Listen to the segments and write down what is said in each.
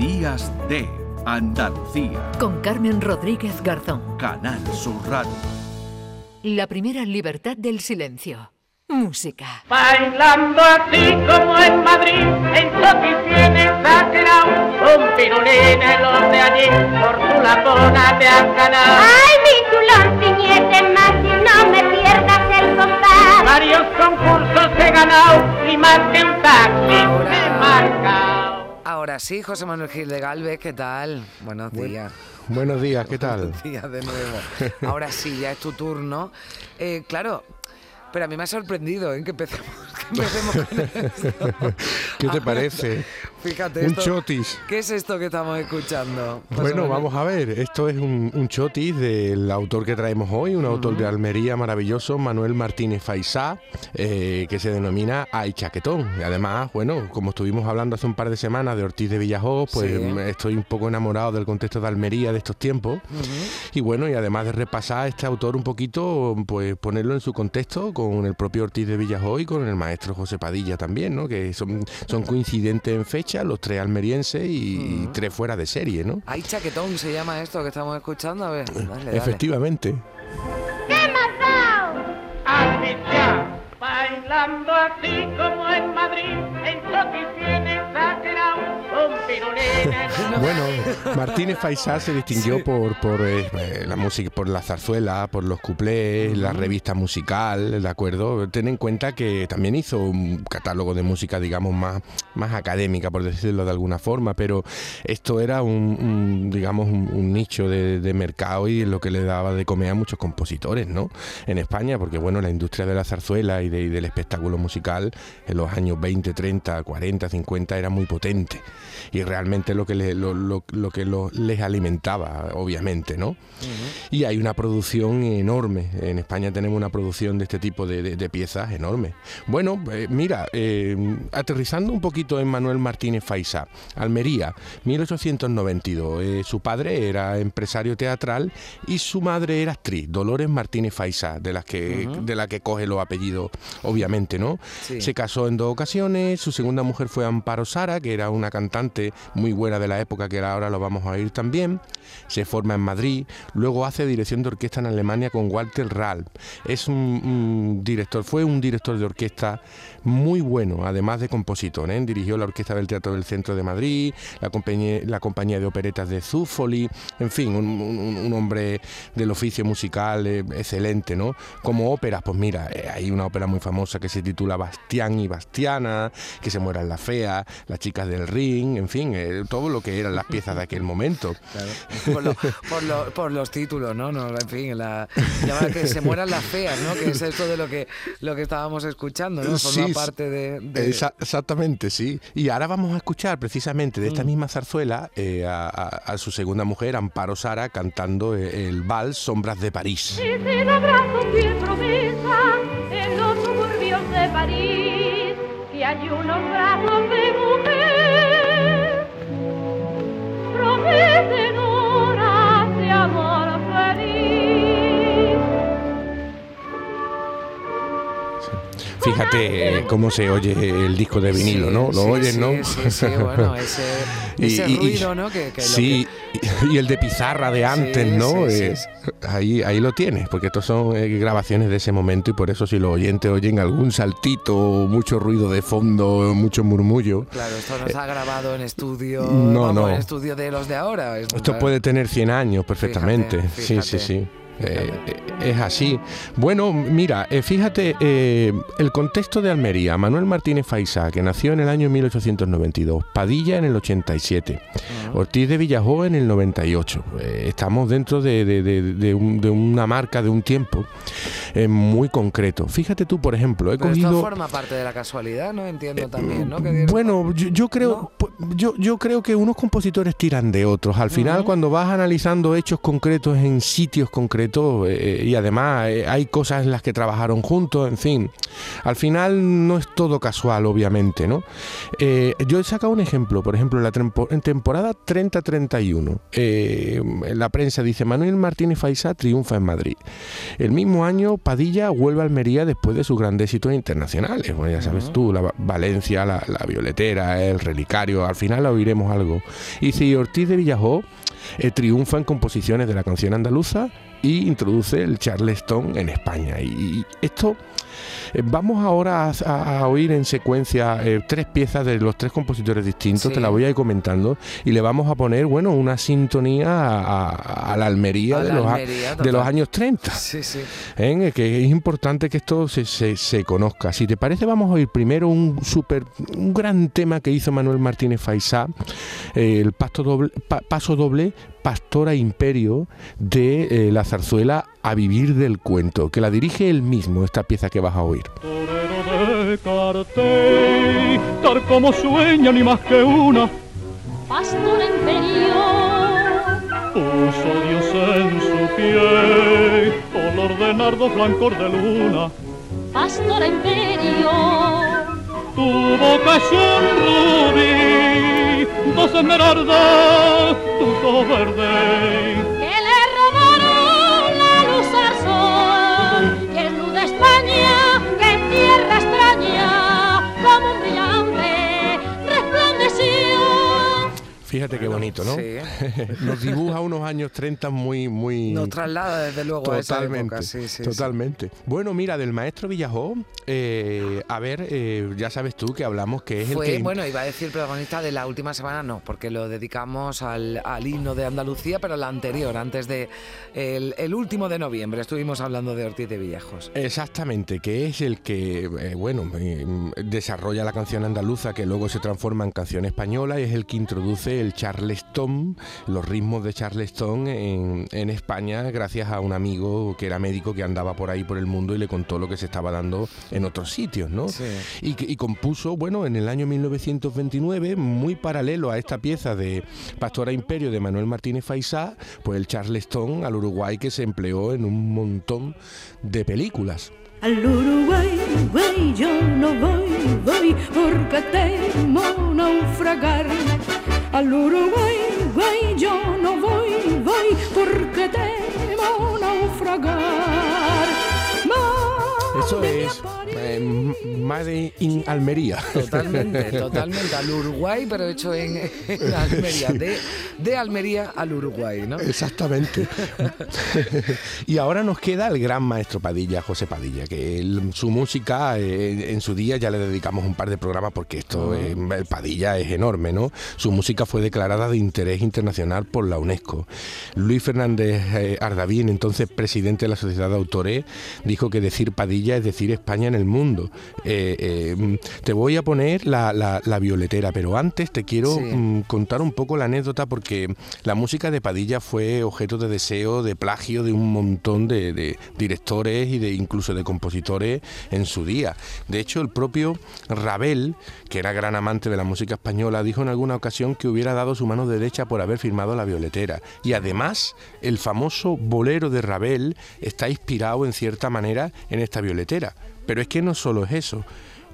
Días de Andalucía. Con Carmen Rodríguez Garzón. Canal Sur Radio. La primera libertad del silencio. Música. Bailando así como en Madrid, en tiene exagerado, un pirulín en los de allí, por tu lapona te has ganado. Ay, mi chulón, ciñete más y no me pierdas el compás. Varios concursos he ganado y más que un taxi he marcado. Ahora sí, José Manuel Gil de Galvez, ¿qué tal? Buenos días. Buenos días, ¿qué tal? Buenos días de nuevo. Ahora sí, ya es tu turno. Eh, claro, pero a mí me ha sorprendido ¿eh? que empecemos, que empecemos con esto. ¿Qué te parece? Fíjate. Un esto- chotis. ¿Qué es esto que estamos escuchando? José Bueno, Manuel? vamos a ver, esto es un, un chotis del autor que traemos hoy, un autor de Almería maravilloso, Manuel Martínez Faisá, eh, que se denomina Ay Chaquetón. Y además, bueno, como estuvimos hablando hace un par de semanas de Ortiz de Villajoz, pues Sí. estoy un poco enamorado del contexto de Almería de estos tiempos. Y bueno, y además de repasar a este autor un poquito, pues ponerlo en su contexto con el propio Ortiz de Villajoy y con el maestro José Padilla también, ¿no? Que son, son coincidentes en fecha, los tres almerienses y, y tres fuera de serie, ¿no? Ay, chaquetón se llama esto que estamos escuchando. A ver, dale, dale. Efectivamente. Bailando así como en Madrid, en tiene Bueno, Martínez Faisá se distinguió por, por eh, eh, la música, por la zarzuela, por los cuplés, la revista musical, ¿de acuerdo? Ten en cuenta que también hizo un catálogo de música, digamos, más, más académica, por decirlo de alguna forma, pero esto era un, un, digamos, un, un nicho de, de mercado y lo que le daba de comer a muchos compositores, ¿no? En España, porque bueno, la industria de la zarzuela y, de- y del espectáculo musical en los años 20, 30, 40, 50 era muy potente y realmente lo que, le- lo, lo- lo que lo- les alimentaba, obviamente, ¿no? Y hay una producción enorme. En España tenemos una producción de este tipo de, de- de piezas enorme. Bueno, eh, mira, eh, aterrizando un poquito en Manuel Martínez Faisá, Almería, 1892. Eh, su padre era empresario teatral y su madre era actriz, Dolores Martínez Faisá, de las que, de la que coge los apellidos, obviamente, ¿no? Sí. Se casó en dos ocasiones. Su segunda mujer fue Amparo Sara, que era una cantante muy buena de la época, que ahora lo vamos a oír también. Se forma en Madrid. Luego hace dirección de orquesta en Alemania con Walter Ralph. Es un, director, fue un director de orquesta muy bueno, además de compositor. ¿eh? Dirigió la Orquesta del Teatro del Centro de Madrid, la compañía, la compañía de operetas de Zúfoli, en fin, un, hombre del oficio musical eh, excelente, ¿no? Como óperas, pues mira, eh, hay una ópera muy famosa que se titula Bastián y Bastiana, que se mueran las feas, las chicas del ring, en fin, eh, todo lo que eran las piezas de aquel momento. Claro. Por, lo- por lo- por los títulos, ¿no? no en fin, la, que se mueran las feas, ¿no? Que es esto de lo que, lo que estábamos escuchando, ¿no? Forma Sí, parte de... de- Esa- exactamente, sí. Y ahora vamos a escuchar precisamente de Mm. esta misma zarzuela eh, a, a- a su segunda mujer, Amparo Sara, cantando eh, el vals Sombras de París. Y sin abrazos y promesa en los suburbios de París, que hay unos brazos de Fíjate eh, cómo se oye el disco de vinilo, Sí, ¿no? Lo sí, oyes, sí, ¿no? Sí, sí, bueno, ese, ese Y- y- ruido, ¿no? Que, que lo sí, y el de pizarra de antes, ¿no? Eh. Ahí, ahí lo tienes, porque estos son eh, grabaciones de ese momento y por eso si los oyentes oyen algún saltito, mucho ruido de fondo, mucho murmullo, claro, esto no está grabado en estudio, No, vamos, no. en estudio de los de ahora. es- Esto puede tener 100 años perfectamente. Fíjate, Sí, sí, sí. Eh, es así. Bueno, mira, eh, fíjate, eh, el contexto de Almería. Manuel Martínez Faisá, que nació en el año 1892, Padilla en el 87, Ortiz de Villajó en el 98. Eh, estamos dentro de, de- de- de un- de una marca, de un tiempo eh, muy concreto. Fíjate tú, por ejemplo, he Pero esto forma parte de la casualidad, ¿no? Entiendo también, ¿no? Que Bueno, yo, yo creo, yo, yo creo que unos compositores tiran de otros. Al final, cuando vas analizando hechos concretos en sitios concretos eh, y además eh, hay cosas en las que trabajaron juntos, en fin, al final no es todo casual, obviamente, ¿no? Eh, yo he sacado un ejemplo, por ejemplo, en la tempo- en temporada 30-31, eh, la prensa dice Manuel Martínez Faisá triunfa en Madrid. El mismo año Padilla vuelve a Almería después de sus grandes éxitos internacionales. Bueno, ya sabes tú, la Va- Valencia, la, la Violetera, el Relicario, al final oiremos algo. Y si Ortiz de Villajó eh, triunfa en composiciones de la canción andaluza y introduce el charleston en España. Y, y esto eh, Vamos ahora a, a oír en secuencia eh, tres piezas de los tres compositores distintos, Sí. te la voy a ir comentando, y le vamos a poner, bueno, una sintonía a, la Almería, de, la los, Almería, de los años 30. Sí, sí. ¿eh? que es importante que esto se, se- se conozca. Si te parece, vamos a oír primero un super, un gran tema que hizo Manuel Martínez Faisá, eh, el pasto doble, pa- paso doble, Pastora Imperio de eh, la zarzuela A Vivir del Cuento, que la dirige él mismo, esta pieza que vas a oír. Torero de cartel, tal como sueña ni más que una, Pastor imperio, puso Dios en su pie, color de nardo, flancor de luna. pastor imperio, Tu boca es un rubí, dos esmeraldas, tus ojos Fíjate qué bonito, ¿no? Sí. Nos dibuja unos años 30 muy, muy... Nos traslada desde luego a esa Totalmente, época. Sí, sí, sí. totalmente. Bueno, mira, del maestro Villajó, eh, a ver, eh, ya sabes tú que hablamos que es Fue, el que... bueno, iba a decir protagonista de la última semana, no, porque lo dedicamos al, al himno de Andalucía, pero la anterior, antes de el, el último de noviembre, estuvimos hablando de Ortiz de Villejos. Exactamente, que es el que, eh, bueno, eh, desarrolla la canción andaluza que luego se transforma en canción española y es el que introduce el charleston, los ritmos de charleston en, en España gracias a un amigo que era médico que andaba por ahí por el mundo y le contó lo que se estaba dando en otros sitios, ¿no? Sí. Y, y compuso, bueno, en el año 1929, muy paralelo a esta pieza de Pastora Imperio de Manuel Martínez Faisá, pues el charleston al Uruguay que se empleó en un montón de películas. Al Uruguay, güey, yo no voy, voy porque temo naufragar. Al Uruguay, güey, yo no voy, voy porque temo naufragar. Eso es eh, M- Made in Almería. Totalmente, totalmente. Al Uruguay, pero hecho en, en Almería. De, de Almería al Uruguay, ¿no? Exactamente. y ahora nos queda el gran maestro Padilla, José Padilla, que él- su música eh, en su día ya le dedicamos un par de programas porque esto, eh, el Padilla es enorme, ¿no? Su música fue declarada de interés internacional por la UNESCO. Luis Fernández eh, Ardavín, entonces presidente de la Sociedad de Autores, dijo que decir Padilla es decir España en el mundo. Eh, eh, te voy a poner la, la- la violetera, pero antes te quiero Sí. mm, contar un poco la anécdota porque la música de Padilla fue objeto de deseo, de plagio de un montón de, de directores y de incluso de compositores en su día. De hecho, el propio Ravel, que era gran amante de la música española, dijo en alguna ocasión que hubiera dado su mano derecha por haber firmado la violetera. Y además, el famoso bolero de Ravel está inspirado en cierta manera en esta Pero es que no solo es eso.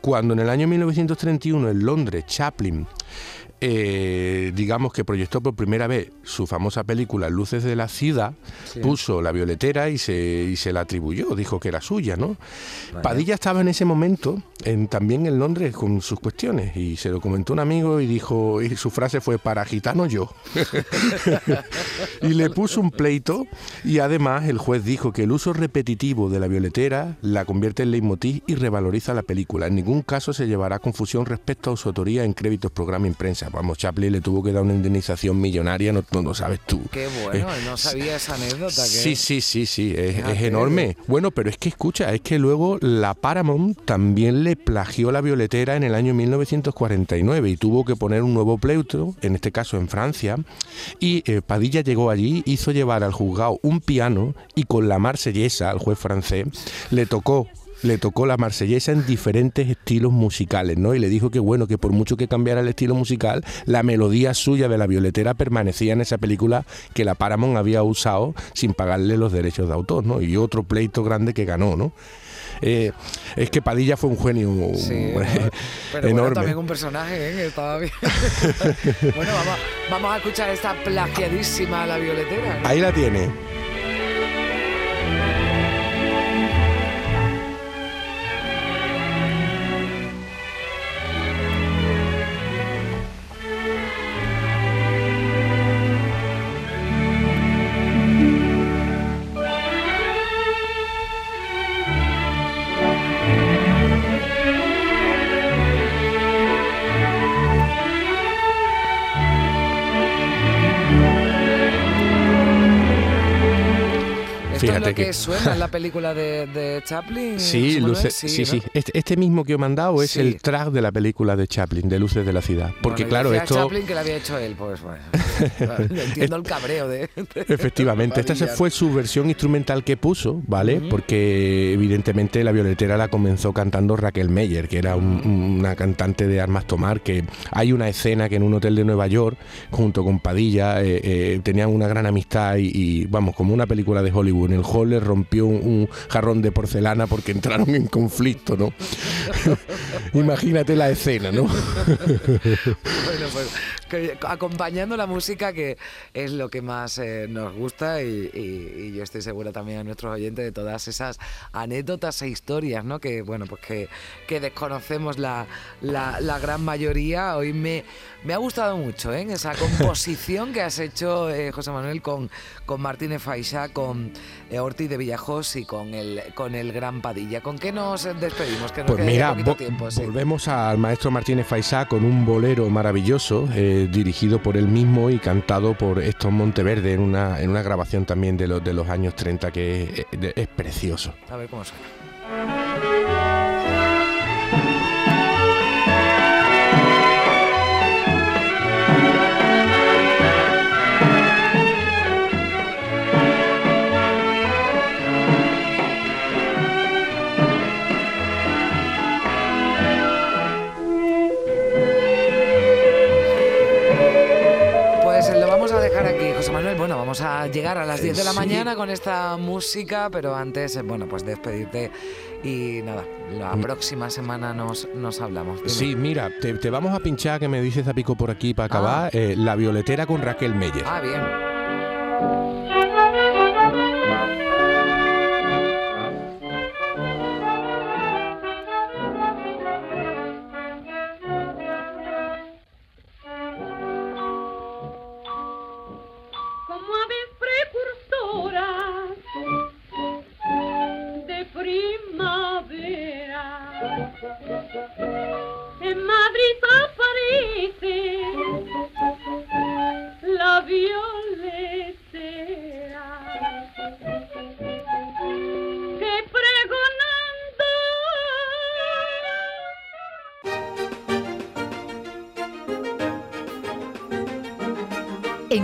Cuando en el año 1931 en Londres Chaplin eh, digamos que proyectó por primera vez su famosa película Luces de la Ciudad, puso la violetera y se, y se la atribuyó, dijo que era suya, ¿no? Padilla estaba en ese momento en, también en Londres con sus cuestiones y se lo comentó un amigo y dijo, y su frase fue, para gitano yo. y le puso un pleito y además el juez dijo que el uso repetitivo de la violetera la convierte en leitmotiv y revaloriza la película. En ningún caso se llevará confusión respecto a su autoría en créditos, programa, imprensa. Vamos, Chaplin le tuvo que dar una indemnización millonaria, no, no lo sabes tú. Qué bueno, Eh, no sabía esa anécdota. que- Sí, sí, sí, sí, es, enorme. Bueno, pero es que escucha, es que luego la Paramount también le plagió la violetera en el año 1949 y tuvo que poner un nuevo pleito, en este caso en Francia, y eh, Padilla llegó allí, hizo llevar al juzgado un piano y con la marsellesa, al juez francés, le tocó le tocó la marsellesa en diferentes estilos musicales, ¿no? Y le dijo que bueno, que por mucho que cambiara el estilo musical, la melodía suya de la violetera permanecía en esa película que la Paramount había usado sin pagarle los derechos de autor, ¿no? Y otro pleito grande que ganó, ¿no? Eh, es que Padilla fue un genio Sí, pero bueno, enorme. también un personaje, ¿eh? estaba bien. bueno, vamos, vamos a escuchar esta plagiadísima La Violetera. ¿no? Ahí la tiene. ¿Esto Fíjate es lo que, que- suena en la película de, de Chaplin? Sí, sí, sí. ¿no? Este, este mismo que he mandado es Sí. el track de la película de Chaplin, de Luces de la Ciudad. Porque Bueno, claro, esto... Chaplin que lo había hecho él, pues bueno. entiendo el cabreo de. Efectivamente, esta fue su versión instrumental que puso, ¿vale? Porque evidentemente la violetera la comenzó cantando Raquel Meyer, que era un- una cantante de armas tomar, que hay una escena que en un hotel de Nueva York, junto con Padilla, eh, eh, tenían una gran amistad y, y, vamos, como una película de Hollywood. En el hall rompió un, un jarrón de porcelana porque entraron en conflicto, ¿no? Imagínate la escena, ¿no? Bueno, pues acompañando la música que es lo que más eh, nos gusta y, y- y yo estoy segura también a nuestros oyentes de todas esas anécdotas e historias, ¿no? Que bueno, pues que, que desconocemos la, la- la gran mayoría. Hoy me, me ha gustado mucho ¿eh? esa composición que has hecho, eh, José Manuel, con, con Martínez Faixa, con eh, Ortiz de Villajos y con el, con el Gran Padilla. ¿Con qué nos despedimos? Que nos Pues mira, tiempo, sí. volvemos al maestro Martínez Faisá con un bolero maravilloso, eh, dirigido por él mismo y cantado por Estos Monteverde en una, en una grabación también de los, de los años 30 que es, es- precioso. Dejar aquí, José Manuel. Bueno, vamos a llegar a las 10 de la Sí. mañana con esta música, pero antes, eh, bueno, pues despedirte y nada, la Mm. próxima semana nos, nos hablamos. Dime. Sí, mira, te, te vamos a pinchar, que me dices Zapico por aquí para acabar, eh, La Violetera con Raquel Meyer. Ah, bien.